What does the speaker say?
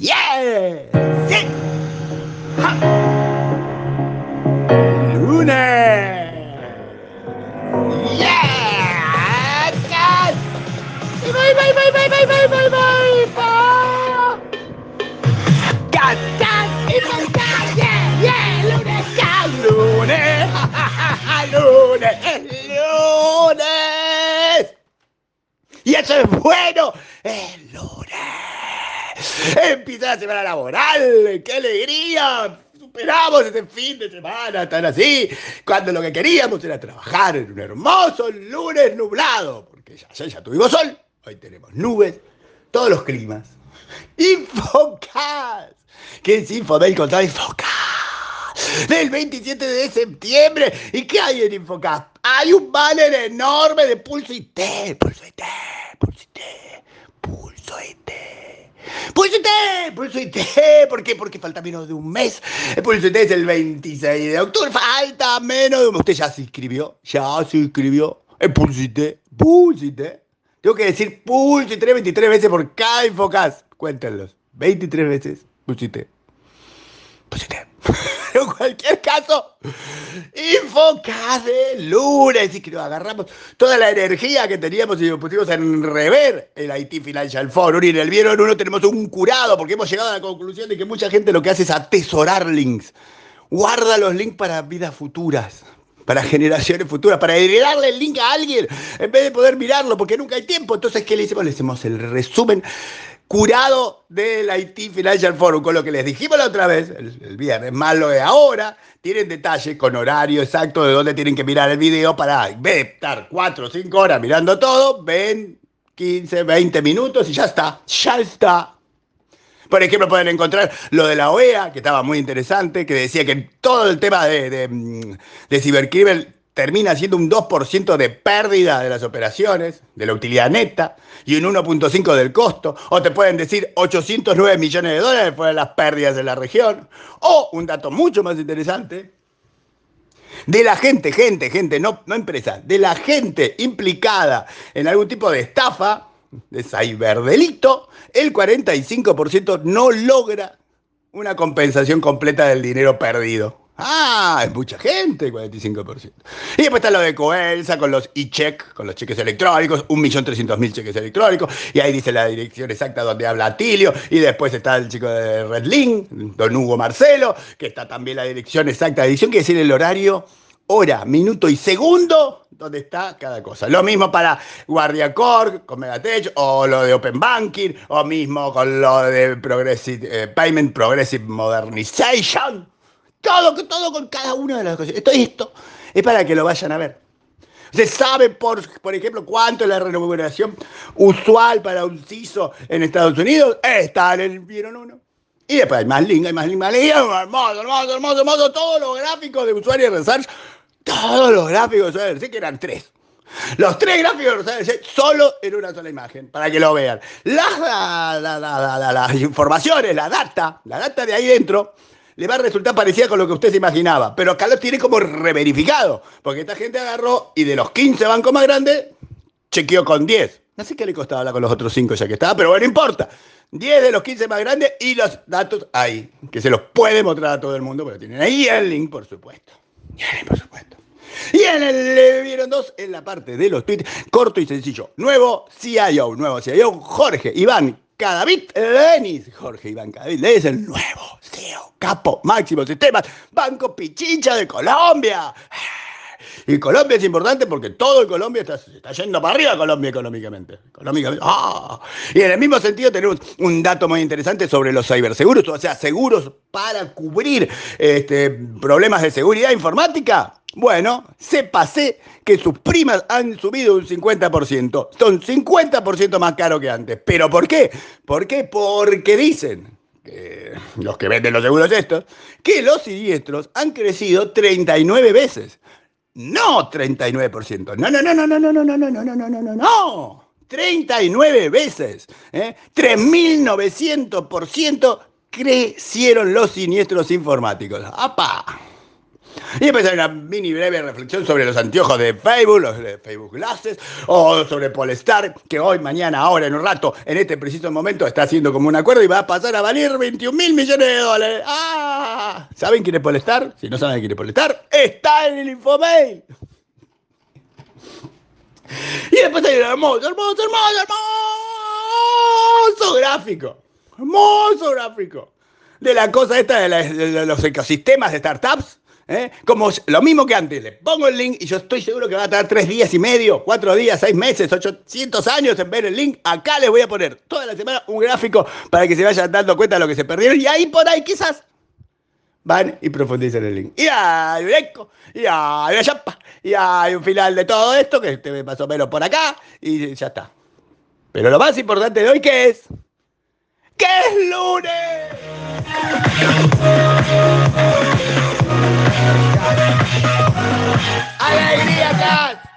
Yeah! Sit! Ha! Lunar! Yeah! God! Bye, bye, bye, bye, bye, bye, bye, bye, bye! God, God! it's my God! Yeah! Yeah! Lunar! God! Lunar! Ha, ha, ha, lunar! Lunar! Y eso es bueno! Eh, El lunar. Empieza la semana laboral, qué alegría. Superamos ese fin de semana tan así, cuando lo que queríamos era trabajar en un hermoso lunes nublado, porque ya, ya, tuvimos sol, hoy tenemos nubes, todos los climas. Infocas, ¿qué es Infodel contra Infocas? Del 27 de septiembre, ¿y qué hay en Infocas? Hay un banner enorme de Pulso IT, Pulso IT, Pulso IT, Pulso IT. Pulso IT, Pulso IT, ¿por qué? Porque falta menos de un mes. IT es el 26 de octubre, falta menos de un mes. Usted ya se inscribió, ya se inscribió. IT, Pulso IT. Tengo que decir Pulso IT 23 veces por cada Infocas. Cuéntenlos, 23 veces Pulso IT. IT. En cualquier caso, Infocas de lunes y que nos agarramos toda la energía que teníamos y nos pusimos en rever el IT Financial Forum. Y en el vieron uno tenemos un curado porque hemos llegado a la conclusión de que mucha gente lo que hace es atesorar links. Guarda los links para vidas futuras. Para generaciones futuras, para heredarle el link a alguien en vez de poder mirarlo, porque nunca hay tiempo. Entonces, ¿qué le hicimos? Le hicimos el resumen curado del IT Financial Forum, con lo que les dijimos la otra vez, el, viernes, más lo de ahora, tienen detalle con horario exacto de dónde tienen que mirar el video para, en vez de estar 4 o 5 horas mirando todo, ven 15, 20 minutos y ya está, ya está. Por ejemplo, pueden encontrar lo de la OEA, que estaba muy interesante, que decía que todo el tema de, de cibercrimen termina siendo un 2% de pérdida de las operaciones, de la utilidad neta, y un 1.5% del costo. O te pueden decir 809 millones de dólares fueron las pérdidas de la región. O un dato mucho más interesante, de la gente, gente, gente, no, no empresa, de la gente implicada en algún tipo de estafa, de ciberdelito, el 45% no logra una compensación completa del dinero perdido. Ah, es mucha gente, 45%. Y después está lo de Coelsa con los e-check, con los cheques electrónicos, 1.300.000 cheques electrónicos, y ahí dice la dirección exacta donde habla Atilio, y después está el chico de Redlink, don Hugo Marcelo, que está también la dirección exacta edición, que es decir el horario, hora, minuto y segundo donde está cada cosa. Lo mismo para Guardia Corp con Megatech, o lo de Open Banking, o mismo con lo de Progressive, eh, Payment Progressive Modernization. Todo, todo con cada una de las cosas. Esto, esto es para que lo vayan a ver. ¿Se sabe, por, por ejemplo, cuánto es la remuneración usual para un CISO en Estados Unidos? Está en el vieron uno. Y después hay más link, hay más link, más link. Hermoso, hermoso, hermoso, hermoso. Todos los gráficos de usuario research, todos los gráficos de usuario research, que eran tres. Los tres gráficos de research solo en una sola imagen, para que lo vean. Las, la, la, la, las informaciones, la data, la data de ahí dentro, le va a resultar parecida con lo que usted se imaginaba. Pero acá lo tiene como reverificado. Porque esta gente agarró y de los 15 bancos más grandes, chequeó con 10. No sé qué le costaba hablar con los otros 5 ya que estaba, pero bueno, no importa. 10 de los 15 más grandes y los datos ahí. Que se los puede mostrar a todo el mundo, pero tienen ahí el link, por supuesto. Y el link, por supuesto. Y en el le vieron dos, en la parte de los tweets, corto y sencillo. Nuevo CIO, nuevo CIO, Jorge Iván Cadavid Denis, Jorge Iván Cadavid, es el nuevo CEO, capo, máximo sistemas, Banco Pichincha de Colombia. Y Colombia es importante porque todo el Colombia está yendo para arriba Colombia económicamente. económicamente ¡ah! Y en el mismo sentido tenemos un dato muy interesante sobre los ciberseguros, o sea, seguros para cubrir este, problemas de seguridad informática. Bueno, sépase que sus primas han subido un 50%. Son 50% más caros que antes. ¿Pero por qué? ¿Por qué? Porque dicen los que venden los seguros estos, que los siniestros han crecido 39 veces. No 39%. No, no, no, no, no, no, no, no, no, no, no, no, no, no, no. 39 veces. ¿eh? 3.900% crecieron los siniestros informáticos. ¡Apa! Y hay una mini breve reflexión sobre los anteojos de Facebook, los de Facebook Glasses, o sobre Polestar, que hoy, mañana, ahora, en un rato, en este preciso momento, está haciendo como un acuerdo y va a pasar a valer 21 mil millones de dólares. ¡Ah! ¿Saben quién es Polestar? Si no saben quién es Polestar, está en el Infomail. Y después hay un hermoso, hermoso, hermoso, hermoso gráfico. Hermoso gráfico. De la cosa esta de, los ecosistemas de startups. ¿Eh? Como lo mismo que antes. Le pongo el link y yo estoy seguro que va a tardar tres días y medio, cuatro días, seis meses, 800 años en ver el link. Acá les voy a poner toda la semana un gráfico para que se vayan dando cuenta de lo que se perdieron. Y ahí por ahí quizás van y profundizan el link. Y hay un eco, y hay una chapa, y hay un final de todo esto que te más o menos por acá, y ya está. Pero lo más importante de hoy, ¿qué es? ¡Que es lunes! ¡Alegría, acá!